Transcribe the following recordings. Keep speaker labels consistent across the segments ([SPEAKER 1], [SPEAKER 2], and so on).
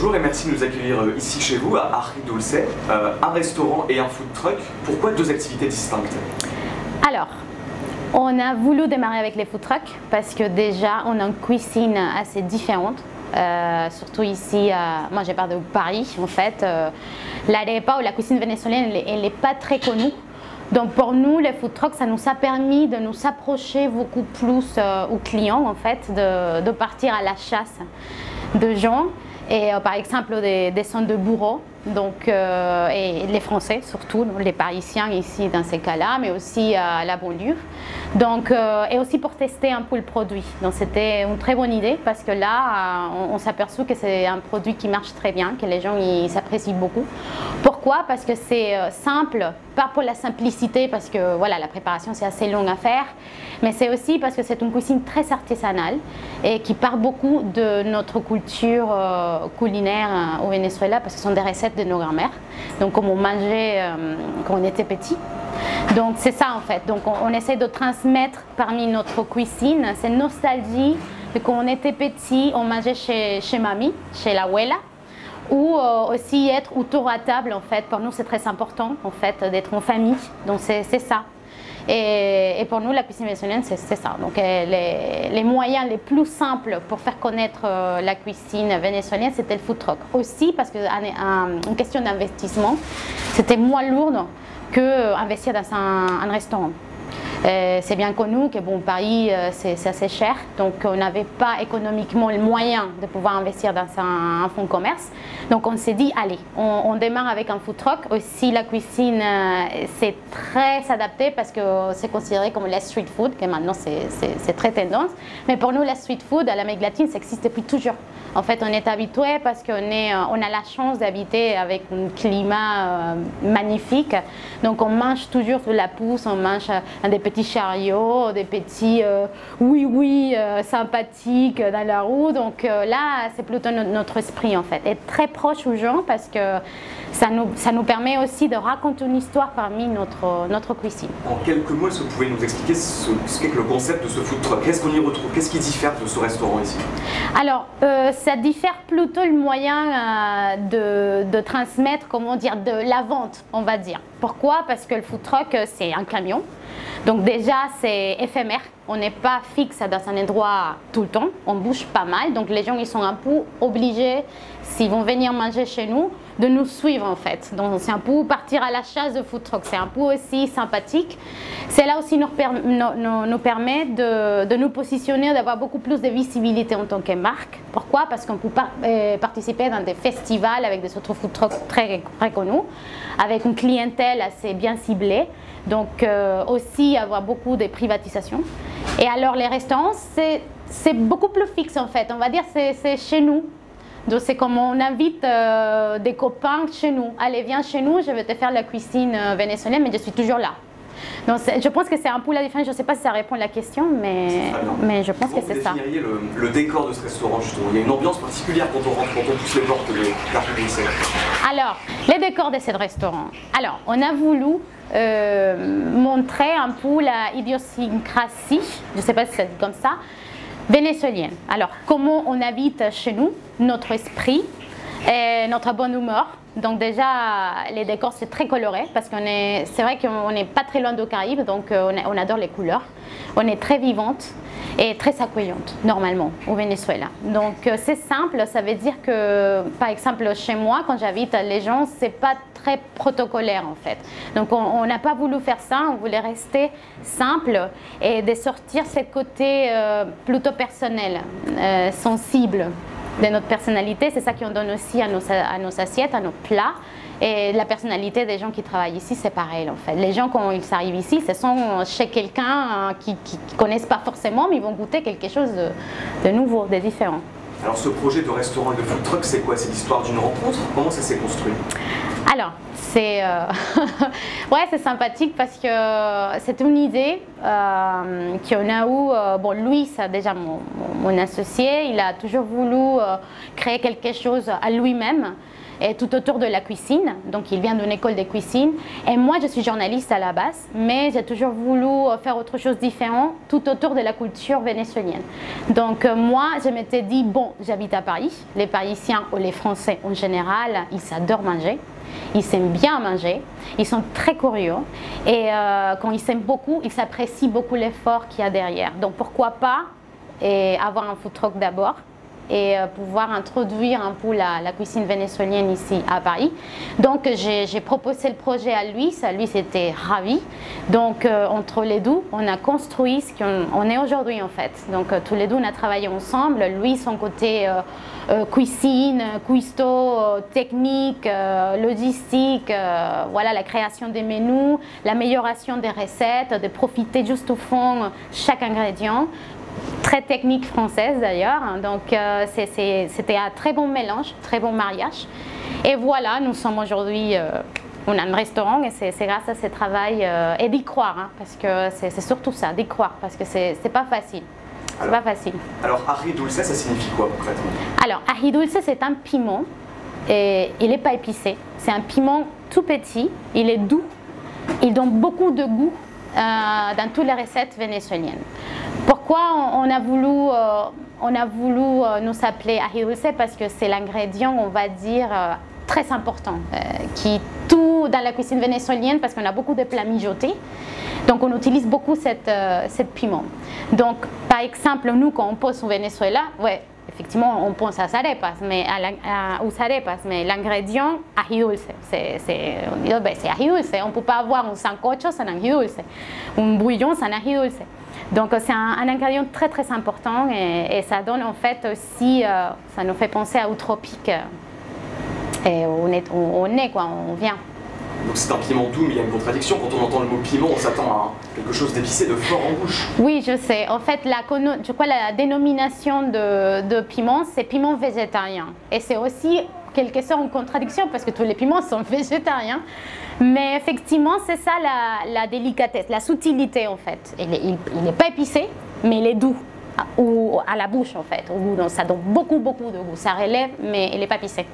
[SPEAKER 1] Bonjour et merci de nous accueillir euh, ici chez vous, à Harry Dulce, euh, un restaurant et un food truck. Pourquoi deux activités distinctes?
[SPEAKER 2] Alors, on a voulu démarrer avec les food trucks parce que déjà, on a une cuisine assez différente. Euh, surtout ici, moi j'ai parlé de Paris en fait. L'arepa ou la cuisine vénézuélienne, elle n'est pas très connue. Donc pour nous, les food trucks, ça nous a permis de nous approcher beaucoup plus aux clients en fait, de partir à la chasse de gens et euh, par exemple des, des de bourreaux, donc, euh, et les Français surtout, les Parisiens ici dans ces cas-là, mais aussi à la banlieue. Donc, euh, et aussi pour tester un peu le produit. Donc c'était une très bonne idée parce que là, on, s'est aperçu que c'est un produit qui marche très bien, que les gens s'apprécient beaucoup. Pourquoi? Parce que c'est simple, pas pour la simplicité, parce que voilà, la préparation c'est assez long à faire, mais c'est aussi parce que c'est une cuisine très artisanale et qui part beaucoup de notre culture culinaire au Venezuela, parce que ce sont des recettes de nos grands-mères, donc comme on mangeait euh, quand on était petit. Donc c'est ça en fait. Donc on, essaie de transmettre parmi notre cuisine cette nostalgie de quand on était petit, on mangeait chez, chez mamie, chez la abuela ou euh, aussi être autour à table en fait. Pour nous c'est très important en fait d'être en famille. Donc c'est ça. Et, pour nous, la cuisine vénézuélienne, c'est ça. Donc, euh, les, moyens les plus simples pour faire connaître euh, la cuisine vénézuélienne, c'était le food truck. Aussi parce qu'en question d'investissement, c'était moins lourd qu'investir dans un restaurant. Euh, c'est bien connu que bon, Paris, euh, c'est assez cher, donc on n'avait pas économiquement le moyen de pouvoir investir dans un, fonds de commerce. Donc on s'est dit, allez, on, démarre avec un food truck. Aussi, la cuisine, euh, c'est très adapté parce que c'est considéré comme la street food, que maintenant c'est très tendance. Mais pour nous, la street food à l'Amérique latine, ça existe depuis toujours. En fait, on est habitué parce qu'on on a la chance d'habiter avec un climat magnifique. Donc on mange toujours de la pousse, on mange des petits chariots, des petits euh, oui oui euh, sympathiques dans la roue. Donc euh, là, c'est plutôt notre, esprit en fait, être très proche aux gens parce que ça nous, ça nous permet aussi de raconter une histoire parmi notre, notre cuisine.
[SPEAKER 1] En quelques mots, est-ce que vous pouvez nous expliquer ce, qu'est le concept de ce food truck? Qu'est-ce qu'on y retrouve? Qu'est-ce qui diffère de ce restaurant ici?
[SPEAKER 2] Alors, ça diffère plutôt le moyen de, de transmettre, comment dire, de la vente, on va dire. Pourquoi? Parce que le food truck, c'est un camion. Donc déjà, c'est éphémère. On n'est pas fixe dans un endroit tout le temps. On bouge pas mal. Donc les gens, ils sont un peu obligés, s'ils vont venir manger chez nous, de nous suivre en fait. Donc c'est un peu partir à la chasse de food truck. C'est un peu aussi sympathique. Cela aussi nous, nous, permet de, nous positionner, d'avoir beaucoup plus de visibilité en tant que marque. Pourquoi? Parce qu'on peut euh, participer dans des festivals avec des autres food trucks très reconnus, avec une clientèle assez bien ciblée. Donc euh, aussi avoir beaucoup de privatisation. Et alors les restaurants, c'est beaucoup plus fixe en fait. On va dire c'est chez nous. Donc c'est comme on invite euh, des copains chez nous. Allez, viens chez nous, je vais te faire la cuisine euh, vénézuélienne, mais je suis toujours là. Donc je pense que c'est un peu la différence. Je ne sais pas si ça répond à la question, mais, mais je pense que c'est ça.
[SPEAKER 1] Vous le, le décor de ce restaurant justement Il y a une ambiance particulière quand on rentre, quand on pousse les portes de la
[SPEAKER 2] Alors, les décors de ce restaurant. Alors, on a voulu euh, montrer un peu la idiosyncrasie, je ne sais pas si c'est comme ça, vénézuélienne. Alors, comment on habite chez nous, notre esprit, et notre bon humeur? Donc déjà, les décors, c'est très coloré parce qu'on est, c'est vrai qu'on n'est pas très loin de Caraïbes, donc euh, on, adore les couleurs. On est très vivante et très accueillante, normalement, au Venezuela. Donc euh, c'est simple, ça veut dire que, par exemple, chez moi, quand j'invite les gens, c'est pas très protocolaire en fait. Donc on n'a pas voulu faire ça, on voulait rester simple et de sortir ce côté euh, plutôt personnel, sensible de notre personnalité. C'est ça qu'on donne aussi à nos, à nos assiettes, à nos plats. Et la personnalité des gens qui travaillent ici, c'est pareil en fait. Les gens, quand ils arrivent ici, ce sont chez quelqu'un qui ne connaissent pas forcément, mais ils vont goûter quelque chose de nouveau, de différent.
[SPEAKER 1] Alors ce projet de restaurant et de food truck, c'est quoi? C'est l'histoire d'une rencontre? Comment ça s'est construit?
[SPEAKER 2] Alors, c'est euh, ouais, c'est sympathique parce que c'est une idée euh, qu'on a eu. Euh, bon, Louis, c'est déjà mon, mon, associé, il a toujours voulu créer quelque chose à lui-même. Et tout autour de la cuisine. Donc il vient d'une école de cuisine. Et moi, je suis journaliste à la base, mais j'ai toujours voulu faire autre chose différent tout autour de la culture vénézuélienne. Donc moi, je m'étais dit, bon, j'habite à Paris. Les Parisiens ou les Français en général, ils adorent manger. Ils aiment bien manger, ils sont très curieux et euh, quand ils s'aiment beaucoup, ils s'apprécient beaucoup l'effort qu'il y a derrière. Donc pourquoi pas et avoir un food truck d'abord et euh, pouvoir introduire un peu la, cuisine vénézuélienne ici à Paris. Donc j'ai proposé le projet à lui, ça lui c'était ravi. Donc euh, entre les deux, on a construit ce qu'on est aujourd'hui en fait. Donc tous les deux on a travaillé ensemble, lui son côté euh, cuisine, cuistot, technique, euh, logistique, euh, voilà la création des menus, l'amélioration des recettes, de profiter juste au fond chaque ingrédient très technique française d'ailleurs. Donc c'était un très bon mélange, très bon mariage. Et voilà, nous sommes aujourd'hui, on a un restaurant et c'est grâce à ce travail et d'y croire, hein, parce que c'est surtout ça, d'y croire, parce que c'est pas facile. C'est pas facile.
[SPEAKER 1] Alors, ají dulce, ça signifie quoi concrètement?
[SPEAKER 2] Alors, ají dulce, c'est un piment. Et il n'est pas épicé. C'est un piment tout petit. Il est doux. Il donne beaucoup de goût euh, dans toutes les recettes vénézuéliennes. Pourquoi on, a voulu, euh, on a voulu euh, nous appeler ají dulce Parce que c'est l'ingrédient, on va dire, très important, qui tout dans la cuisine vénézuélienne, parce qu'on a beaucoup de plats mijotés. Donc on utilise beaucoup cette, euh, cette piment. Donc par exemple, nous quand on pense au Venezuela, ouais, effectivement on pense à arepas, mais aux arepas, mais l'ingrédient ají dulce. C'est, on dit, ben, c'est ají dulce. On ne peut pas avoir un sancocho sans ají dulce, un bouillon sans ají dulce. Donc c'est un, ingrédient très très important et, ça donne en fait aussi, euh, ça nous fait penser à tropique. Et on est, on est quoi, on vient.
[SPEAKER 1] Donc c'est un piment doux, mais il y a une contradiction. Quand on entend le mot piment, on s'attend à quelque chose d'épicé, de fort en bouche.
[SPEAKER 2] Oui, je sais. En fait, la, je crois la dénomination de, piment, c'est piment végétarien. Et c'est aussi quelque chose en contradiction parce que tous les piments sont végétariens. Mais effectivement, c'est ça la, délicatesse, la subtilité en fait. Il n'est pas épicé, mais il est doux ou à la bouche en fait. ça donne beaucoup beaucoup de goût. Ça relève, mais il n'est pas épicé.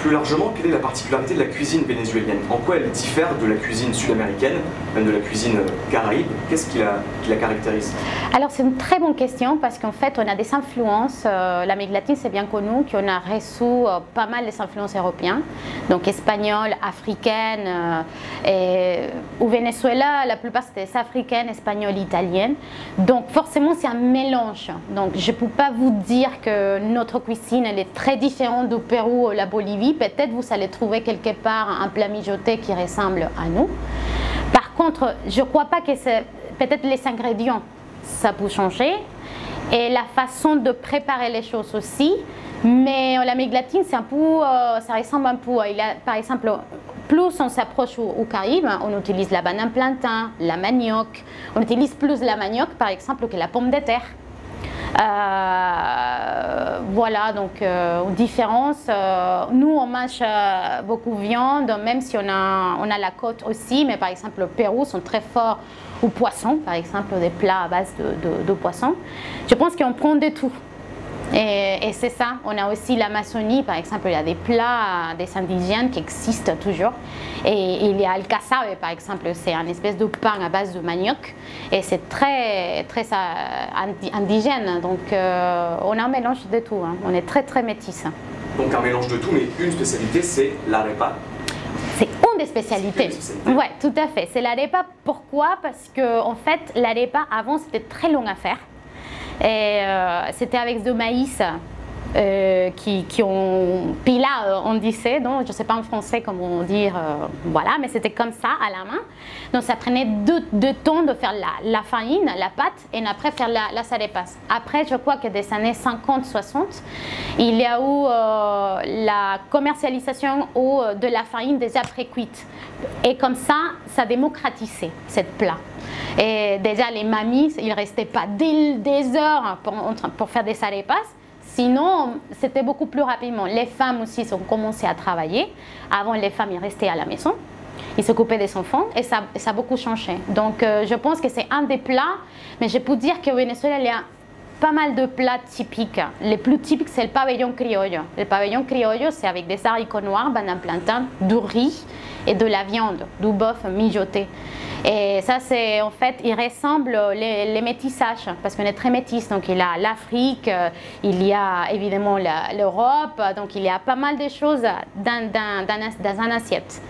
[SPEAKER 1] Plus largement, quelle est la particularité de la cuisine vénézuélienne? En quoi elle diffère de la cuisine sud-américaine, même de la cuisine euh, caraïbe? Qu'est-ce qui la, caractérise?
[SPEAKER 2] Alors c'est une très bonne question parce qu'en fait on a des influences. Euh, L'Amérique latine c'est bien connu qu'on a reçu euh, pas mal des influences européennes, donc espagnoles, africaines. au Venezuela la plupart c'était africaines, espagnoles, italiennes. Donc forcément c'est un mélange. Donc je ne peux pas vous dire que notre cuisine elle est très différente du Pérou ou la Bolivie peut-être vous allez trouver quelque part un plat mijoté qui ressemble à nous. Par contre, je ne crois pas que c'est peut-être les ingrédients, ça peut changer, et la façon de préparer les choses aussi. Mais l'Amérique latine, c'est un peu, euh, ça ressemble un peu. A, par exemple, plus on s'approche au, Caraïbes, on utilise la banane plantain, la manioc. On utilise plus la manioc, par exemple, que la pomme de terre. Euh, voilà, donc euh, différence. Euh, nous, on mange beaucoup de viande, même si on a, on a la côte aussi, mais par exemple, le Pérou sont très forts au poisson, par exemple, des plats à base de, de poisson. Je pense qu'on prend de tout. Et, c'est ça. On a aussi l'Amazonie, par exemple, il y a des plats des indigènes qui existent toujours. Et il y a le cassave, par exemple, c'est un espèce de pain à base de manioc. Et c'est très, très euh, indigène. Donc euh, on a un mélange de tout. Hein. On est très, très métis.
[SPEAKER 1] Donc un mélange de tout, mais une spécialité, c'est l'arepa.
[SPEAKER 2] C'est une des spécialités. Oui, tout à fait. C'est l'arepa. Pourquoi? Parce que en fait, l'arepa avant c'était très long à faire. Et euh, c'était avec de maïs euh, qui, ont pila, euh, on disait, donc je ne sais pas en français comment dire, voilà, mais c'était comme ça à la main. Donc ça prenait deux, deux temps de faire la, farine, la pâte, et après faire la, la. Après, je crois que des années 50-60, il y a eu la commercialisation de la farine déjà pré-cuite. Et comme ça, ça démocratisait cette plat. Et déjà, les mamies, ils ne restaient pas des, heures pour, pour faire des arepas. Sinon, c'était beaucoup plus rapidement. Les femmes aussi ont commencé à travailler. Avant, les femmes, ils restaient à la maison. Ils s'occupaient des enfants et ça, ça, a beaucoup changé. Donc, euh, je pense que c'est un des plats. Mais je peux dire qu'au Venezuela, il y a pas mal de plats typiques. Les plus typiques, c'est le pavillon criollo. Le pavillon criollo, c'est avec des haricots noirs, banane plantain, du riz et de la viande, du bœuf mijoté. Et ça, c'est en fait, il ressemble les, les métissages, parce qu'on est très métis. Donc, il y a l'Afrique, euh, il y a évidemment l'Europe, donc il y a pas mal de choses dans, dans, dans, un assiette.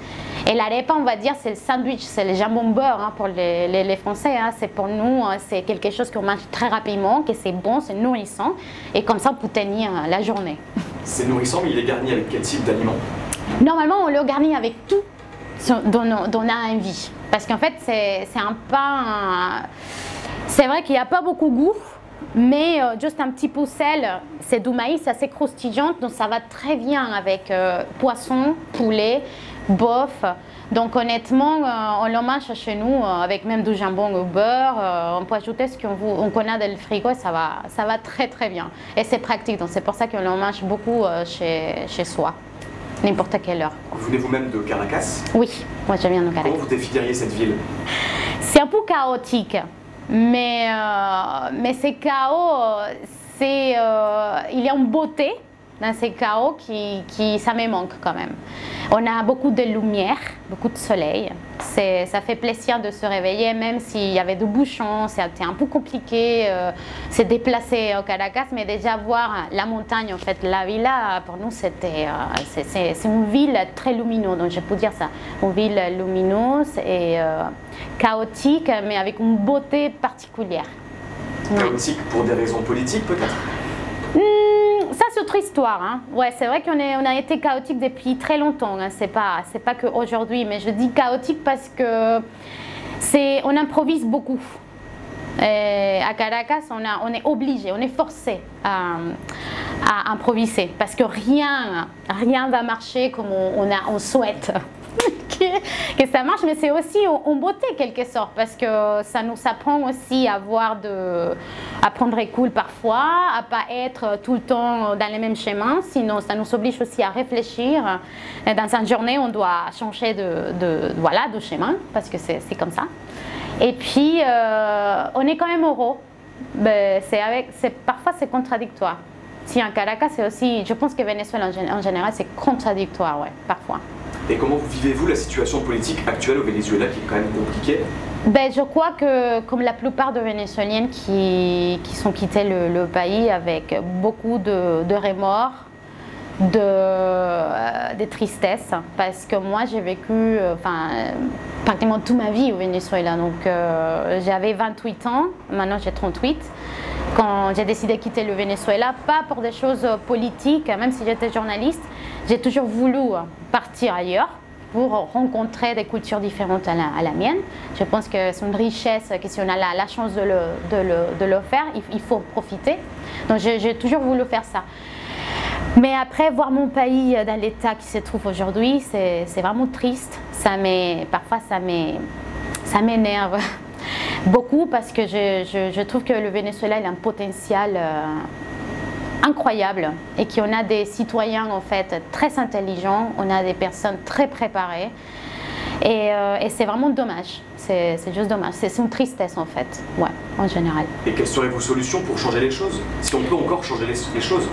[SPEAKER 2] Et l'arepa, on va dire, c'est le sandwich, c'est le jambon beurre hein, pour les, les, Français. Hein. C'est pour nous, hein, c'est quelque chose qu'on mange très rapidement, que c'est bon, c'est nourrissant, et comme ça, on peut tenir la journée.
[SPEAKER 1] C'est nourrissant, mais il est garni avec quel type d'aliment?
[SPEAKER 2] Normalement, on le garnit avec tout dont on a envie. Parce qu'en fait, c'est un pain. C'est vrai qu'il n'y a pas beaucoup de goût, mais euh, juste un petit peu sel. C'est du maïs assez croustillant, donc ça va très bien avec euh, poisson, poulet, bof. Donc honnêtement, euh, on le mange chez nous avec même du jambon au beurre. on peut ajouter ce qu'on connaît dans le frigo et ça va, ça va très très bien. Et c'est pratique, donc c'est pour ça qu'on le mange beaucoup chez, chez soi n'importe quelle heure.
[SPEAKER 1] Vous venez vous-même de Caracas?
[SPEAKER 2] Oui, moi viens de Caracas.
[SPEAKER 1] Comment vous définiriez cette ville?
[SPEAKER 2] C'est un peu chaotique, mais, euh, mais c'est chaos, c'est, euh, il y a une beauté dans ces chaos qui, qui, ça me manque quand même. On a beaucoup de lumière, beaucoup de soleil. Ça fait plaisir de se réveiller, même s'il y avait de bouchons, c'était un peu compliqué euh, se déplacer au Caracas, mais déjà voir la montagne, en fait, la villa, pour nous, c'était, euh, c'est, une ville très lumineuse, donc je peux dire ça, une ville lumineuse et euh, chaotique, mais avec une beauté particulière.
[SPEAKER 1] Chaotique pour des raisons politiques peut-être?
[SPEAKER 2] Hmm, ça, c'est autre histoire. Hein. Ouais, c'est vrai qu'on on a été chaotique depuis très longtemps. Hein. C'est pas, c'est pas qu'aujourd'hui, mais je dis chaotique parce que c'est, on improvise beaucoup. à Caracas, on, a, on est obligé, on est forcé à, improviser parce que rien, rien va marcher comme on, a, on souhaite. Que, ça marche, mais c'est aussi en, beauté quelque sorte parce que ça nous apprend aussi à voir de, à prendre cool parfois, à pas être tout le temps dans les mêmes chemins. Sinon, ça nous oblige aussi à réfléchir. Dans une journée, on doit changer de, voilà de chemin parce que c'est comme ça. Et puis, euh, on est quand même heureux. Ben, c'est parfois c'est contradictoire. Si en Caracas, c'est aussi, je pense que Venezuela en, général, c'est contradictoire, ouais, parfois.
[SPEAKER 1] Et comment vivez-vous la situation politique actuelle au Venezuela qui est quand même compliquée
[SPEAKER 2] ben, Je crois que comme la plupart de Vénézuéliennes qui, qui sont quittés le, pays avec beaucoup de, de remords, de, euh, de, tristesse, parce que moi j'ai vécu euh, pratiquement toute ma vie au Venezuela. Donc euh, j'avais 28 ans, maintenant j'ai 38 quand j'ai décidé de quitter le Venezuela, pas pour des choses politiques, même si j'étais journaliste, j'ai toujours voulu partir ailleurs pour rencontrer des cultures différentes à la, mienne. Je pense que c'est une richesse que si on a la, chance de le, de, le, faire, il, faut profiter. Donc j'ai toujours voulu faire ça. Mais après, voir mon pays dans l'état qui se trouve aujourd'hui, c'est vraiment triste. Ça parfois, ça m'énerve beaucoup parce que je, je, trouve que le Venezuela a un potentiel euh, incroyable et qu'on a des citoyens en fait très intelligents, on a des personnes très préparées et, euh, et c'est vraiment dommage. C'est juste dommage. C'est une tristesse en fait, ouais, en général.
[SPEAKER 1] Et quelles seraient vos solutions pour changer les choses? Si on peut encore changer les, les choses?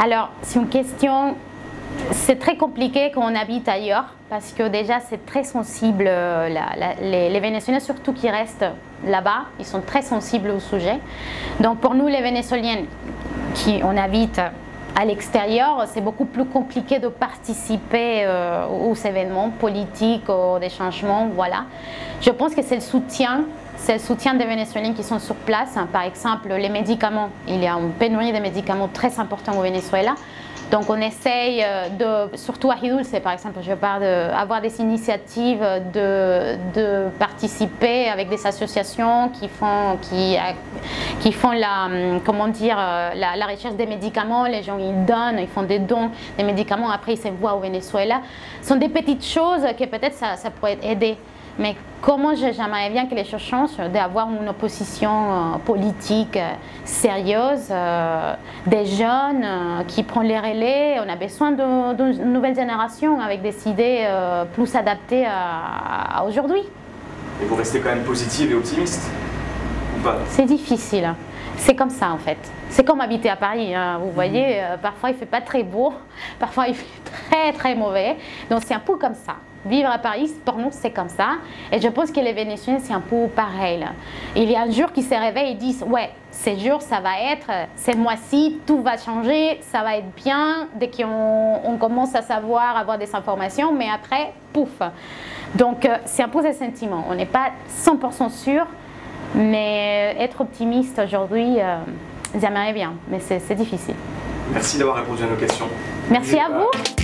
[SPEAKER 2] Alors, c'est une question c'est très compliqué quand on habite ailleurs parce que déjà c'est très sensible. Euh, les, Vénézuéliens, surtout qui restent là-bas, ils sont très sensibles au sujet. Donc pour nous, les Vénézuéliens qui on habite à l'extérieur, c'est beaucoup plus compliqué de participer euh, aux événements politiques, aux des changements. Voilà. Je pense que c'est le soutien c'est le soutien des Vénézuéliens qui sont sur place. Par exemple, les médicaments. Il y a une pénurie de médicaments très importante au Venezuela. Donc on essaye euh, de, surtout à c'est par exemple, je parle d'avoir des initiatives de, participer avec des associations qui font, la, hum, comment dire, euh, la, recherche des médicaments, les gens ils donnent, ils font des dons des médicaments, après ils s'envoient au Venezuela. Ce sont des petites choses que peut-être ça pourrait aider. Mais comment j'aimerais bien que les choses changent, d'avoir une opposition euh, politique euh, sérieuse, euh, des jeunes qui prennent les relais. On a besoin d'une nouvelle génération avec des idées plus adaptées à, aujourd'hui.
[SPEAKER 1] Et vous restez quand même positive et optimiste ou pas?
[SPEAKER 2] C'est difficile. c'est comme ça en fait. C'est comme habiter à Paris. Hein. Vous voyez, euh, parfois il fait pas très beau, parfois il fait très très mauvais. Donc c'est un peu comme ça. Vivre à Paris, pour nous, c'est comme ça. Et je pense que les Vénézuéliens, c'est un peu pareil. Il y a un jour qui se réveillent et disent Ouais, ce jour, ça va être, ce mois-ci, tout va changer, ça va être bien, dès qu'on on commence à savoir, avoir des informations, mais après, pouf. Donc, euh, c'est un peu ce sentiment. On n'est pas 100% sûr, mais être optimiste aujourd'hui, euh, j'aimerais bien, mais c'est difficile.
[SPEAKER 1] Merci d'avoir répondu à nos questions.
[SPEAKER 2] Merci à vous.